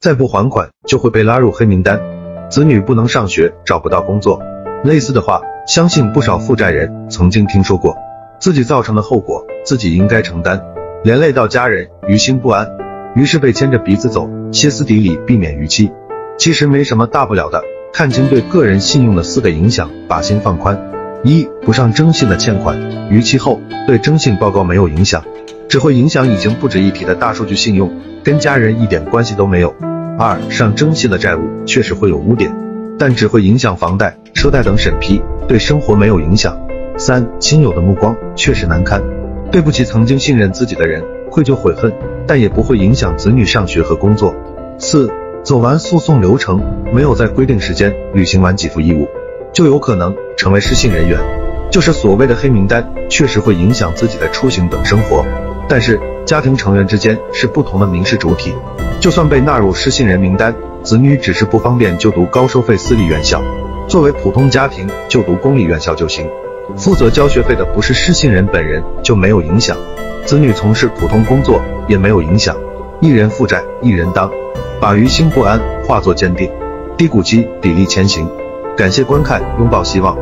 再不还款就会被拉入黑名单，子女不能上学，找不到工作。类似的话，相信不少负债人曾经听说过。自己造成的后果，自己应该承担，连累到家人，于心不安，于是被牵着鼻子走，歇斯底里，避免逾期。其实没什么大不了的，看清对个人信用的四个影响，把心放宽。一不上征信的欠款，逾期后对征信报告没有影响，只会影响已经不值一提的大数据信用，跟家人一点关系都没有。二上征信的债务确实会有污点，但只会影响房贷、车贷等审批，对生活没有影响。三亲友的目光确实难堪，对不起曾经信任自己的人，愧疚悔恨，但也不会影响子女上学和工作。四走完诉讼流程，没有在规定时间履行完给付义务，就有可能成为失信人员，就是所谓的黑名单，确实会影响自己的出行等生活。但是家庭成员之间是不同的民事主体，就算被纳入失信人名单，子女只是不方便就读高收费私立院校，作为普通家庭就读公立院校就行。负责交学费的不是失信人本人，就没有影响。子女从事普通工作也没有影响。一人负债一人当，把于心不安化作坚定。低谷期砥砺前行。感谢观看，拥抱希望。